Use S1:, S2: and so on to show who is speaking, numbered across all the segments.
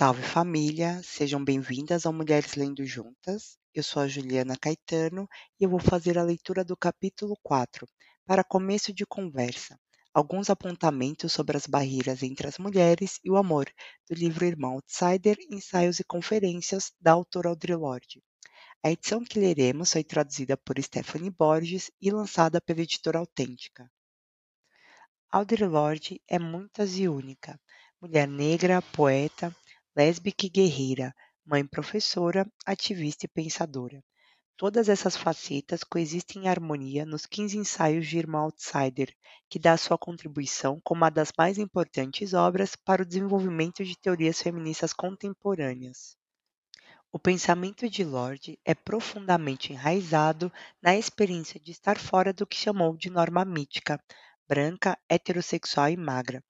S1: Salve família, sejam bem-vindas ao Mulheres Lendo Juntas. Eu sou a Juliana Caetano e eu vou fazer a leitura do capítulo 4, para começo de conversa. Alguns apontamentos sobre as barreiras entre as mulheres e o amor, do livro Irmão Outsider, Ensaios e Conferências, da autora Audre Lorde. A edição que leremos foi traduzida por Stephanie Borges e lançada pela editora Autêntica. Audre Lorde é muitas e única mulher negra, poeta, lésbica e guerreira, mãe professora, ativista e pensadora. Todas essas facetas coexistem em harmonia nos 15 ensaios de Irmã Outsider, que dá sua contribuição como uma das mais importantes obras para o desenvolvimento de teorias feministas contemporâneas. O pensamento de Lorde é profundamente enraizado na experiência de estar fora do que chamou de norma mítica, branca, heterossexual e magra,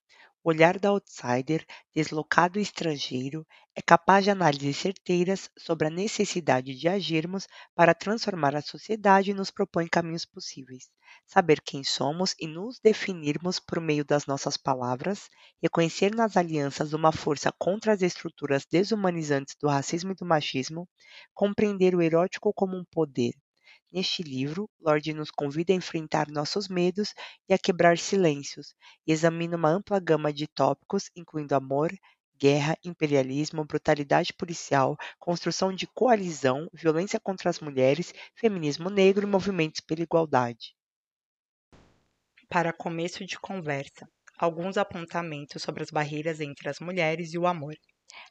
S1: o olhar da outsider, deslocado e estrangeiro, é capaz de análises certeiras sobre a necessidade de agirmos para transformar a sociedade e nos propõe caminhos possíveis. Saber quem somos e nos definirmos por meio das nossas palavras, reconhecer nas alianças uma força contra as estruturas desumanizantes do racismo e do machismo, compreender o erótico como um poder, Neste livro, Lorde nos convida a enfrentar nossos medos e a quebrar silêncios, e examina uma ampla gama de tópicos, incluindo amor, guerra, imperialismo, brutalidade policial, construção de coalizão, violência contra as mulheres, feminismo negro e movimentos pela igualdade. Para começo de conversa, alguns apontamentos sobre as barreiras entre as mulheres e o amor.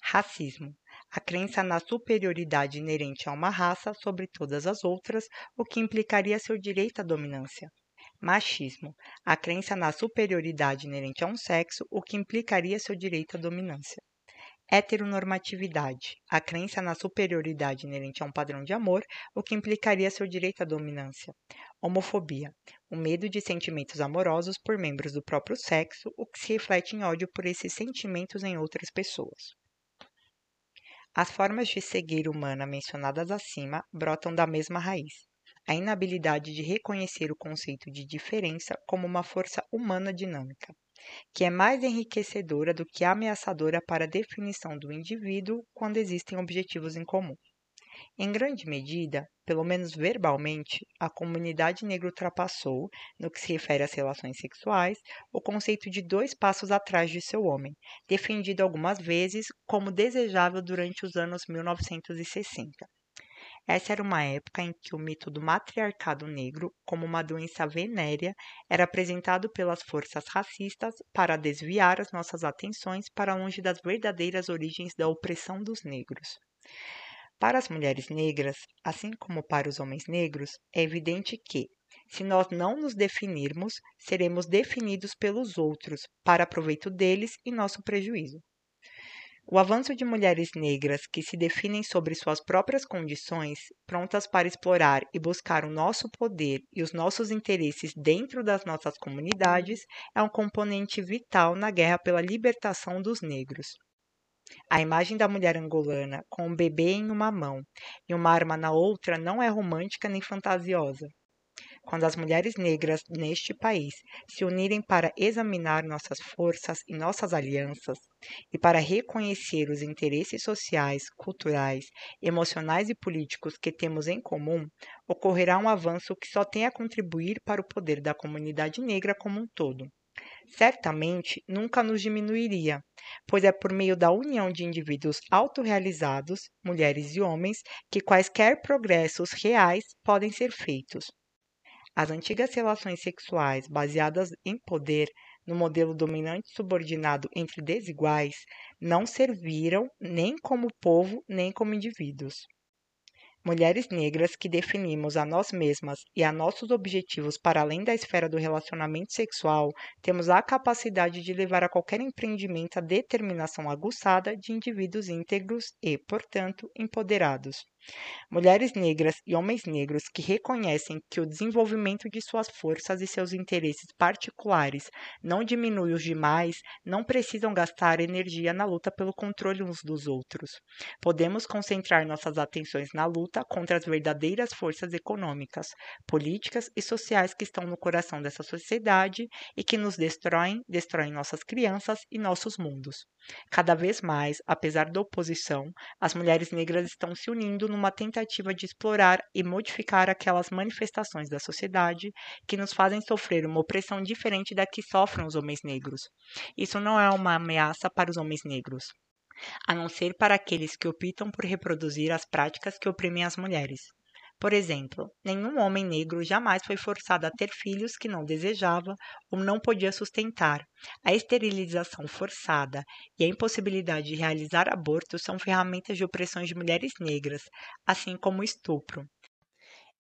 S1: Racismo a crença na superioridade inerente a uma raça sobre todas as outras, o que implicaria seu direito à dominância. Machismo, a crença na superioridade inerente a um sexo, o que implicaria seu direito à dominância. Heteronormatividade, a crença na superioridade inerente a um padrão de amor, o que implicaria seu direito à dominância. Homofobia, o medo de sentimentos amorosos por membros do próprio sexo, o que se reflete em ódio por esses sentimentos em outras pessoas. As formas de cegueira humana mencionadas acima brotam da mesma raiz, a inabilidade de reconhecer o conceito de diferença como uma força humana dinâmica, que é mais enriquecedora do que ameaçadora para a definição do indivíduo quando existem objetivos em comum. Em grande medida, pelo menos verbalmente, a comunidade negra ultrapassou, no que se refere às relações sexuais, o conceito de dois passos atrás de seu homem, defendido algumas vezes como desejável durante os anos 1960. Essa era uma época em que o mito do matriarcado negro, como uma doença venérea, era apresentado pelas forças racistas para desviar as nossas atenções para longe das verdadeiras origens da opressão dos negros. Para as mulheres negras, assim como para os homens negros, é evidente que, se nós não nos definirmos, seremos definidos pelos outros, para proveito deles e nosso prejuízo. O avanço de mulheres negras que se definem sobre suas próprias condições, prontas para explorar e buscar o nosso poder e os nossos interesses dentro das nossas comunidades, é um componente vital na guerra pela libertação dos negros. A imagem da mulher angolana com um bebê em uma mão e uma arma na outra não é romântica nem fantasiosa. Quando as mulheres negras neste país se unirem para examinar nossas forças e nossas alianças, e para reconhecer os interesses sociais, culturais, emocionais e políticos que temos em comum, ocorrerá um avanço que só tem a contribuir para o poder da comunidade negra como um todo certamente nunca nos diminuiria, pois é por meio da união de indivíduos autorrealizados, mulheres e homens, que quaisquer progressos reais podem ser feitos. As antigas relações sexuais baseadas em poder, no modelo dominante subordinado entre desiguais, não serviram nem como povo nem como indivíduos. Mulheres negras que definimos a nós mesmas e a nossos objetivos para além da esfera do relacionamento sexual, temos a capacidade de levar a qualquer empreendimento a determinação aguçada de indivíduos íntegros e, portanto, empoderados. Mulheres negras e homens negros que reconhecem que o desenvolvimento de suas forças e seus interesses particulares não diminui os demais, não precisam gastar energia na luta pelo controle uns dos outros. Podemos concentrar nossas atenções na luta contra as verdadeiras forças econômicas, políticas e sociais que estão no coração dessa sociedade e que nos destroem, destroem nossas crianças e nossos mundos. Cada vez mais, apesar da oposição, as mulheres negras estão se unindo numa tentativa de explorar e modificar aquelas manifestações da sociedade que nos fazem sofrer uma opressão diferente da que sofrem os homens negros. Isso não é uma ameaça para os homens negros, a não ser para aqueles que optam por reproduzir as práticas que oprimem as mulheres. Por exemplo, nenhum homem negro jamais foi forçado a ter filhos que não desejava ou não podia sustentar. A esterilização forçada e a impossibilidade de realizar aborto são ferramentas de opressão de mulheres negras, assim como o estupro.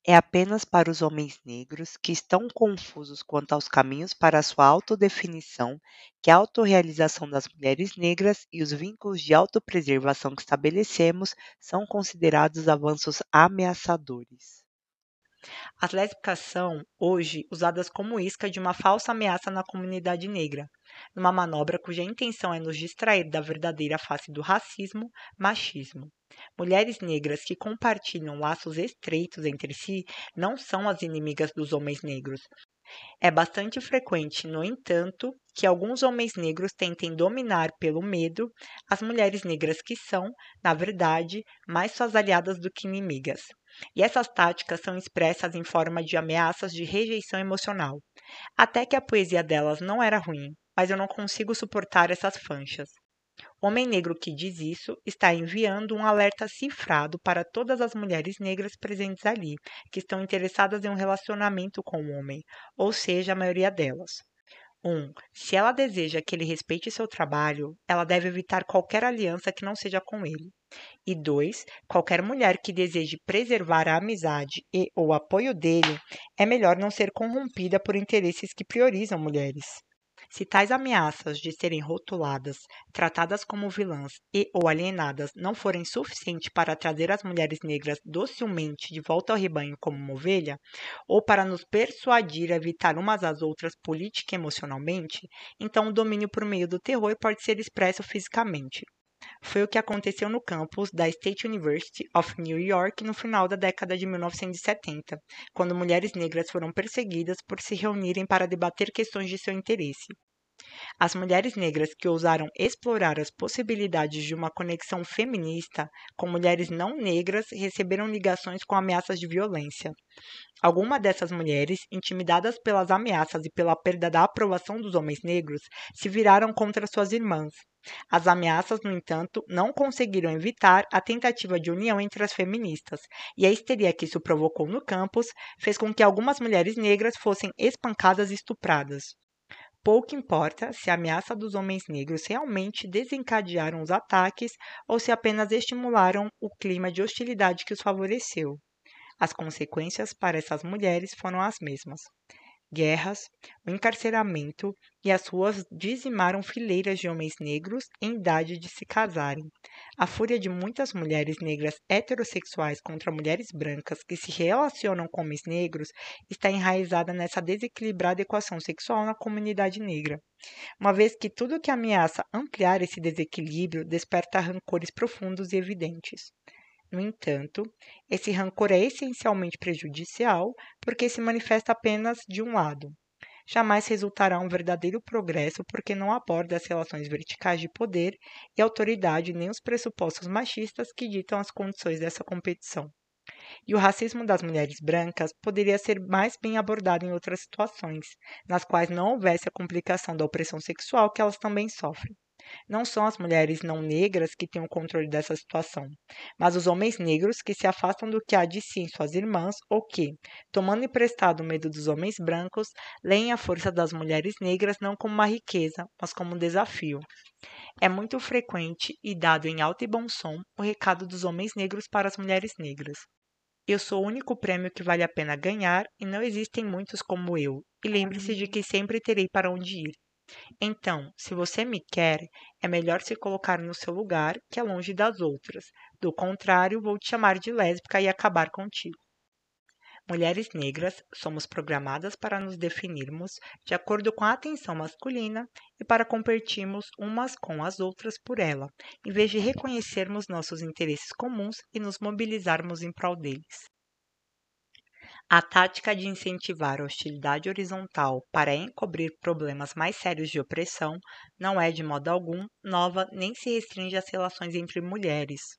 S2: É apenas para os homens negros que estão confusos quanto aos caminhos para sua autodefinição que a autorrealização das mulheres negras e os vínculos de autopreservação que estabelecemos são considerados avanços ameaçadores.
S1: As lésbicas são, hoje, usadas como isca de uma falsa ameaça na comunidade negra, numa manobra cuja intenção é nos distrair da verdadeira face do racismo, machismo. Mulheres negras que compartilham laços estreitos entre si não são as inimigas dos homens negros. É bastante frequente, no entanto, que alguns homens negros tentem dominar pelo medo as mulheres negras que são, na verdade, mais suas aliadas do que inimigas. E essas táticas são expressas em forma de ameaças de rejeição emocional. Até que a poesia delas não era ruim, mas eu não consigo suportar essas fanchas. Homem negro que diz isso está enviando um alerta cifrado para todas as mulheres negras presentes ali, que estão interessadas em um relacionamento com o homem, ou seja, a maioria delas. 1. Um, se ela deseja que ele respeite seu trabalho, ela deve evitar qualquer aliança que não seja com ele. E 2. Qualquer mulher que deseje preservar a amizade e ou apoio dele, é melhor não ser corrompida por interesses que priorizam mulheres. Se tais ameaças de serem rotuladas, tratadas como vilãs e ou alienadas não forem suficientes para trazer as mulheres negras docilmente de volta ao rebanho como uma ovelha, ou para nos persuadir a evitar umas às outras política e emocionalmente, então o domínio por meio do terror pode ser expresso fisicamente. Foi o que aconteceu no campus da State University of New York no final da década de 1970, quando mulheres negras foram perseguidas por se reunirem para debater questões de seu interesse. As mulheres negras que ousaram explorar as possibilidades de uma conexão feminista com mulheres não negras receberam ligações com ameaças de violência. Algumas dessas mulheres, intimidadas pelas ameaças e pela perda da aprovação dos homens negros, se viraram contra suas irmãs, as ameaças, no entanto, não conseguiram evitar a tentativa de união entre as feministas, e a histeria que isso provocou no campus fez com que algumas mulheres negras fossem espancadas e estupradas. Pouco importa se a ameaça dos homens negros realmente desencadearam os ataques ou se apenas estimularam o clima de hostilidade que os favoreceu. As consequências para essas mulheres foram as mesmas guerras, o encarceramento e as ruas dizimaram fileiras de homens negros em idade de se casarem. A fúria de muitas mulheres negras heterossexuais contra mulheres brancas que se relacionam com homens negros está enraizada nessa desequilibrada equação sexual na comunidade negra. Uma vez que tudo que ameaça ampliar esse desequilíbrio desperta rancores profundos e evidentes. No entanto, esse rancor é essencialmente prejudicial porque se manifesta apenas de um lado. Jamais resultará um verdadeiro progresso porque não aborda as relações verticais de poder e autoridade nem os pressupostos machistas que ditam as condições dessa competição. E o racismo das mulheres brancas poderia ser mais bem abordado em outras situações, nas quais não houvesse a complicação da opressão sexual que elas também sofrem. Não são as mulheres não negras que têm o controle dessa situação, mas os homens negros que se afastam do que há de si em suas irmãs ou que, tomando emprestado o medo dos homens brancos, leem a força das mulheres negras não como uma riqueza, mas como um desafio. É muito frequente e dado em alto e bom som o recado dos homens negros para as mulheres negras. Eu sou o único prêmio que vale a pena ganhar e não existem muitos como eu. E lembre-se de que sempre terei para onde ir. Então, se você me quer, é melhor se colocar no seu lugar, que é longe das outras, Do contrário, vou te chamar de lésbica e acabar contigo. Mulheres negras somos programadas para nos definirmos de acordo com a atenção masculina e para competirmos umas com as outras por ela, em vez de reconhecermos nossos interesses comuns e nos mobilizarmos em prol deles. A tática de incentivar a hostilidade horizontal para encobrir problemas mais sérios de opressão não é, de modo algum, nova nem se restringe às relações entre mulheres.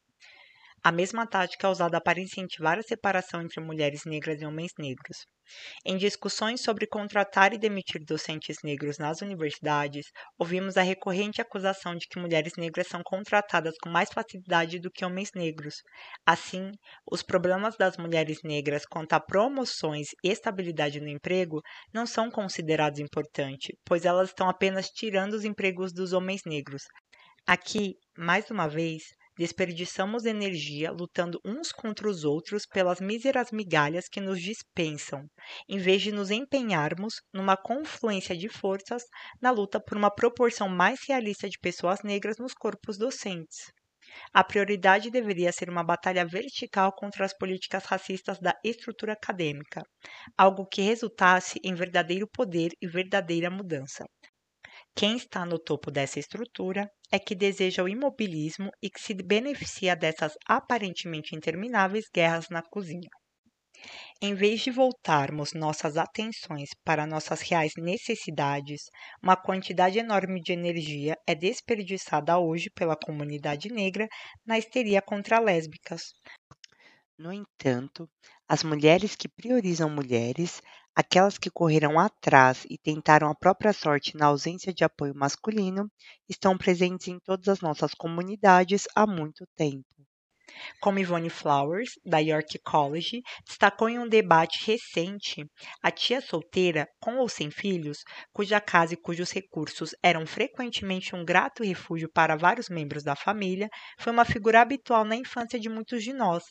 S1: A mesma tática é usada para incentivar a separação entre mulheres negras e homens negros. Em discussões sobre contratar e demitir docentes negros nas universidades, ouvimos a recorrente acusação de que mulheres negras são contratadas com mais facilidade do que homens negros. Assim, os problemas das mulheres negras quanto a promoções e estabilidade no emprego não são considerados importantes, pois elas estão apenas tirando os empregos dos homens negros. Aqui, mais uma vez, Desperdiçamos energia lutando uns contra os outros pelas míseras migalhas que nos dispensam, em vez de nos empenharmos numa confluência de forças na luta por uma proporção mais realista de pessoas negras nos corpos docentes. A prioridade deveria ser uma batalha vertical contra as políticas racistas da estrutura acadêmica, algo que resultasse em verdadeiro poder e verdadeira mudança. Quem está no topo dessa estrutura é que deseja o imobilismo e que se beneficia dessas aparentemente intermináveis guerras na cozinha. Em vez de voltarmos nossas atenções para nossas reais necessidades, uma quantidade enorme de energia é desperdiçada hoje pela comunidade negra na histeria contra lésbicas.
S2: No entanto, as mulheres que priorizam mulheres Aquelas que correram atrás e tentaram a própria sorte na ausência de apoio masculino estão presentes em todas as nossas comunidades há muito tempo.
S1: Como Yvonne Flowers, da York College, destacou em um debate recente, a tia solteira, com ou sem filhos, cuja casa e cujos recursos eram frequentemente um grato refúgio para vários membros da família, foi uma figura habitual na infância de muitos de nós,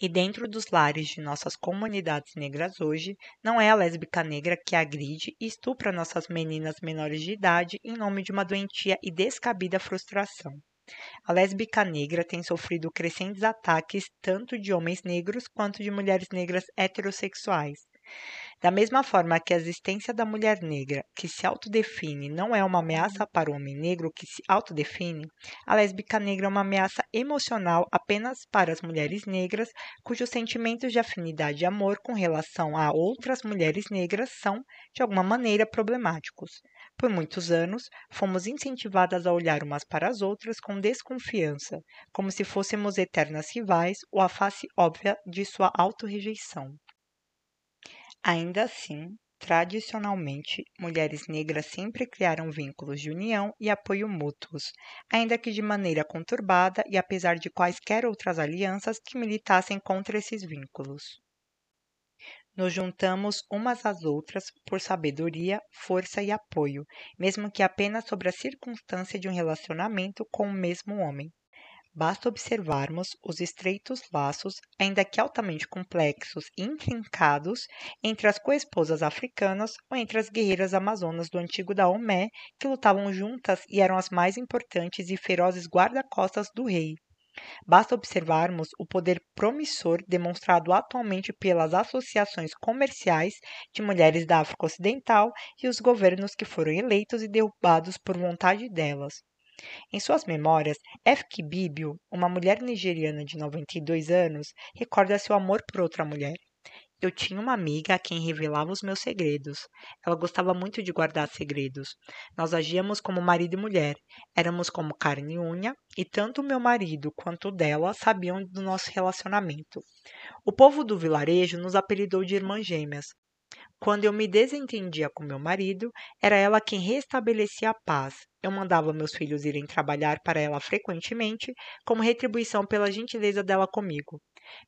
S1: e dentro dos lares de nossas comunidades negras hoje, não é a lésbica negra que agride e estupra nossas meninas menores de idade em nome de uma doentia e descabida frustração. A lésbica negra tem sofrido crescentes ataques tanto de homens negros quanto de mulheres negras heterossexuais. Da mesma forma que a existência da mulher negra, que se autodefine, não é uma ameaça para o homem negro que se autodefine, a lésbica negra é uma ameaça emocional apenas para as mulheres negras cujos sentimentos de afinidade e amor com relação a outras mulheres negras são, de alguma maneira, problemáticos. Por muitos anos, fomos incentivadas a olhar umas para as outras com desconfiança, como se fôssemos eternas rivais ou a face óbvia de sua autorrejeição. Ainda assim, tradicionalmente, mulheres negras sempre criaram vínculos de união e apoio mútuos, ainda que de maneira conturbada e apesar de quaisquer outras alianças que militassem contra esses vínculos. Nos juntamos umas às outras por sabedoria, força e apoio, mesmo que apenas sobre a circunstância de um relacionamento com o mesmo homem. Basta observarmos os estreitos laços, ainda que altamente complexos e intrincados, entre as coesposas africanas ou entre as guerreiras amazonas do antigo Daomé, que lutavam juntas e eram as mais importantes e ferozes guarda-costas do rei. Basta observarmos o poder promissor demonstrado atualmente pelas associações comerciais de mulheres da África Ocidental e os governos que foram eleitos e derrubados por vontade delas. Em suas memórias, F. Bibio, uma mulher nigeriana de 92 anos, recorda seu amor por outra mulher. Eu tinha uma amiga a quem revelava os meus segredos. Ela gostava muito de guardar segredos. Nós agíamos como marido e mulher. Éramos como carne e unha, e tanto meu marido quanto o dela sabiam do nosso relacionamento. O povo do vilarejo nos apelidou de irmãs gêmeas. Quando eu me desentendia com meu marido, era ela quem restabelecia a paz. Eu mandava meus filhos irem trabalhar para ela frequentemente, como retribuição pela gentileza dela comigo.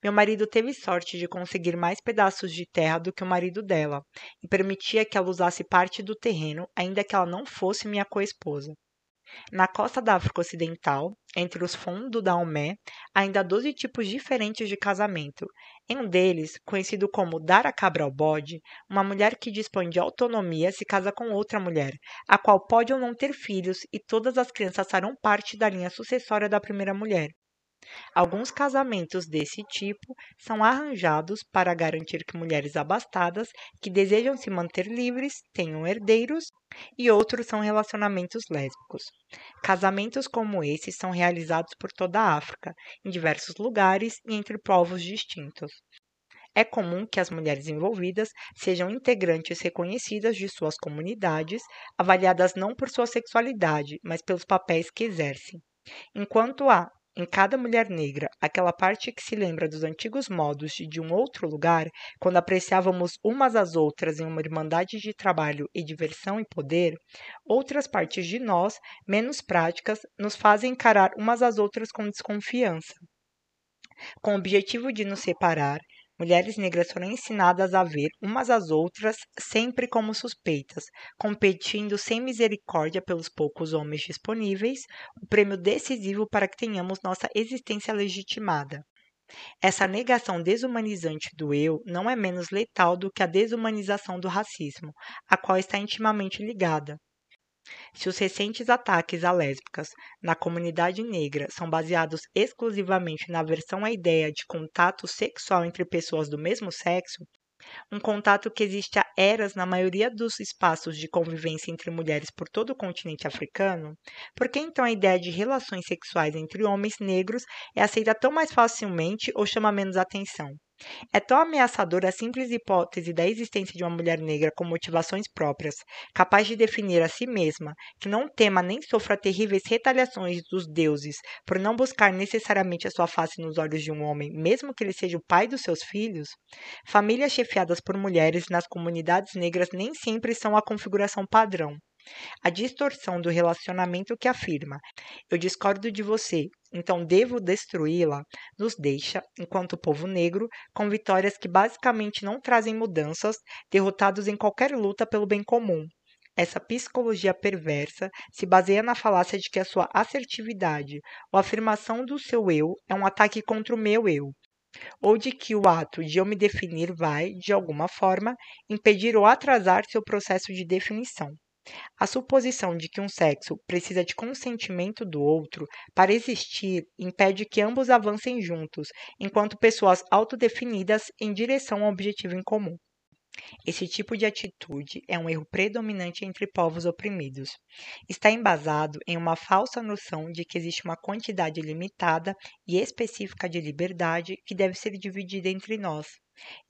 S1: Meu marido teve sorte de conseguir mais pedaços de terra do que o marido dela, e permitia que ela usasse parte do terreno, ainda que ela não fosse minha co-esposa. Na costa da África Ocidental, entre os fundos do Daomé, há ainda 12 tipos diferentes de casamento. Em um deles, conhecido como dar a cabra ao bode, uma mulher que dispõe de autonomia se casa com outra mulher, a qual pode ou não ter filhos, e todas as crianças farão parte da linha sucessória da primeira mulher. Alguns casamentos desse tipo são arranjados para garantir que mulheres abastadas que desejam se manter livres tenham herdeiros, e outros são relacionamentos lésbicos. Casamentos como esses são realizados por toda a África, em diversos lugares e entre povos distintos. É comum que as mulheres envolvidas sejam integrantes reconhecidas de suas comunidades, avaliadas não por sua sexualidade, mas pelos papéis que exercem. Enquanto há em cada mulher negra aquela parte que se lembra dos antigos modos de, um outro lugar, quando apreciávamos umas às outras em uma irmandade de trabalho e diversão e poder, outras partes de nós, menos práticas, nos fazem encarar umas às outras com desconfiança. Com o objetivo de nos separar, Mulheres negras foram ensinadas a ver umas às outras sempre como suspeitas, competindo sem misericórdia pelos poucos homens disponíveis, o prêmio decisivo para que tenhamos nossa existência legitimada. Essa negação desumanizante do eu não é menos letal do que a desumanização do racismo, a qual está intimamente ligada. Se os recentes ataques a lésbicas na comunidade negra são baseados exclusivamente na aversão à ideia de contato sexual entre pessoas do mesmo sexo, um contato que existe há eras na maioria dos espaços de convivência entre mulheres por todo o continente africano, por que então a ideia de relações sexuais entre homens negros é aceita tão mais facilmente ou chama menos atenção? É tão ameaçadora a simples hipótese da existência de uma mulher negra com motivações próprias, capaz de definir a si mesma, que não tema nem sofra terríveis retaliações dos deuses por não buscar necessariamente a sua face nos olhos de um homem, mesmo que ele seja o pai dos seus filhos? Famílias chefiadas por mulheres nas comunidades negras nem sempre são a configuração padrão. A distorção do relacionamento que afirma: eu discordo de você, então devo destruí-la, nos deixa, enquanto povo negro, com vitórias que basicamente não trazem mudanças, derrotados em qualquer luta pelo bem comum. Essa psicologia perversa se baseia na falácia de que a sua assertividade ou afirmação do seu eu é um ataque contra o meu eu, ou de que o ato de eu me definir vai, de alguma forma, impedir ou atrasar seu processo de definição. A suposição de que um sexo precisa de consentimento do outro para existir impede que ambos avancem juntos, enquanto pessoas autodefinidas em direção a um objetivo em comum. Esse tipo de atitude é um erro predominante entre povos oprimidos. Está embasado em uma falsa noção de que existe uma quantidade limitada e específica de liberdade que deve ser dividida entre nós,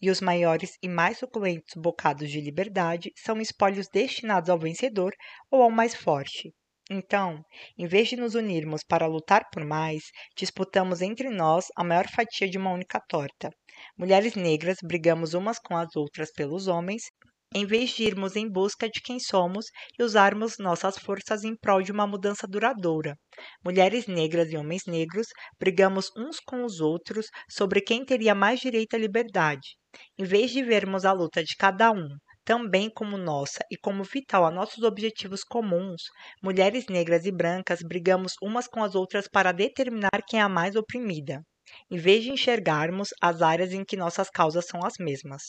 S1: e os maiores e mais suculentos bocados de liberdade são espólios destinados ao vencedor ou ao mais forte. Então, em vez de nos unirmos para lutar por mais, disputamos entre nós a maior fatia de uma única torta. Mulheres negras brigamos umas com as outras pelos homens, em vez de irmos em busca de quem somos e usarmos nossas forças em prol de uma mudança duradoura. Mulheres negras e homens negros brigamos uns com os outros sobre quem teria mais direito à liberdade. Em vez de vermos a luta de cada um também como nossa e como vital a nossos objetivos comuns, mulheres negras e brancas brigamos umas com as outras para determinar quem é a mais oprimida, em vez de enxergarmos as áreas em que nossas causas são as mesmas.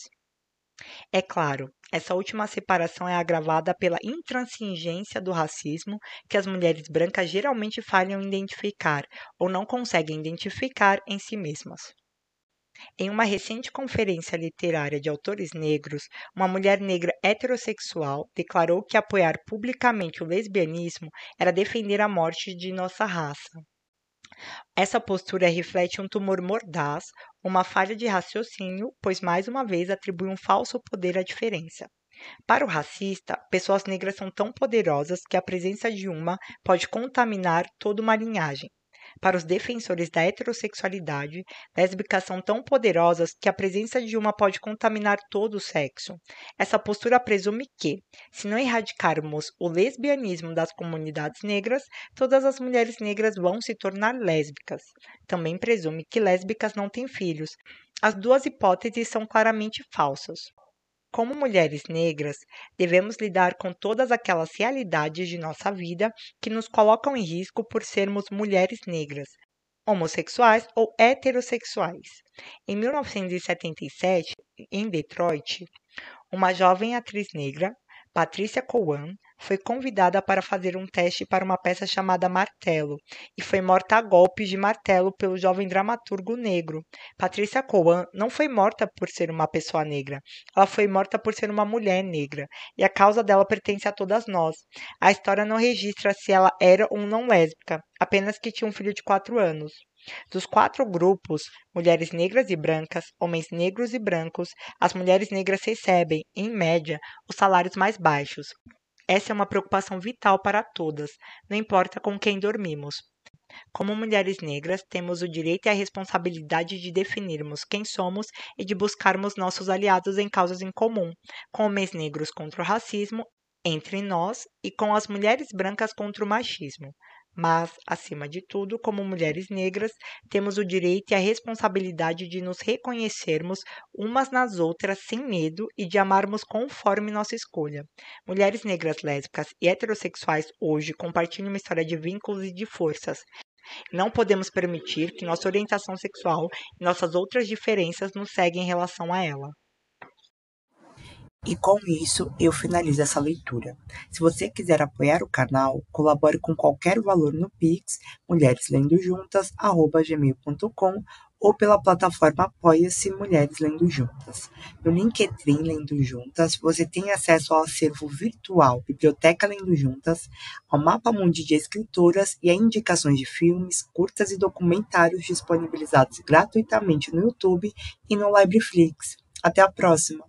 S1: É claro, essa última separação é agravada pela intransigência do racismo que as mulheres brancas geralmente falham em identificar ou não conseguem identificar em si mesmas. Em uma recente conferência literária de autores negros, uma mulher negra heterossexual declarou que apoiar publicamente o lesbianismo era defender a morte de nossa raça. Essa postura reflete um tumor mordaz, uma falha de raciocínio, pois mais uma vez atribui um falso poder à diferença. Para o racista, pessoas negras são tão poderosas que a presença de uma pode contaminar toda uma linhagem. Para os defensores da heterossexualidade, lésbicas são tão poderosas que a presença de uma pode contaminar todo o sexo. Essa postura presume que, se não erradicarmos o lesbianismo das comunidades negras, todas as mulheres negras vão se tornar lésbicas. Também presume que lésbicas não têm filhos. As duas hipóteses são claramente falsas. Como mulheres negras, devemos lidar com todas aquelas realidades de nossa vida que nos colocam em risco por sermos mulheres negras, homossexuais ou heterossexuais. Em 1977, em Detroit, uma jovem atriz negra, Patricia Cowan, foi convidada para fazer um teste para uma peça chamada Martelo e foi morta a golpes de martelo pelo jovem dramaturgo negro. Patrícia Coan não foi morta por ser uma pessoa negra, ela foi morta por ser uma mulher negra e a causa dela pertence a todas nós. A história não registra se ela era ou não lésbica, apenas que tinha um filho de quatro anos. Dos quatro grupos, mulheres negras e brancas, homens negros e brancos, as mulheres negras recebem, em média, os salários mais baixos. Essa é uma preocupação vital para todas, não importa com quem dormimos. Como mulheres negras, temos o direito e a responsabilidade de definirmos quem somos e de buscarmos nossos aliados em causas em comum, com homens negros contra o racismo entre nós e com as mulheres brancas contra o machismo. Mas, acima de tudo, como mulheres negras, temos o direito e a responsabilidade de nos reconhecermos umas nas outras sem medo e de amarmos conforme nossa escolha. Mulheres negras lésbicas e heterossexuais hoje compartilham uma história de vínculos e de forças. Não podemos permitir que nossa orientação sexual e nossas outras diferenças nos seguem em relação a ela.
S2: E com isso eu finalizo essa leitura. Se você quiser apoiar o canal, colabore com qualquer valor no Pix, mulhereslendojuntas@gmail.com ou pela plataforma Apoia-se Mulheres Lendo Juntas. No LinkedIn Lendo Juntas, você tem acesso ao acervo virtual Biblioteca Lendo Juntas, ao mapa mundi de escritoras e a indicações de filmes, curtas e documentários disponibilizados gratuitamente no YouTube e no Libreflix. Até a próxima!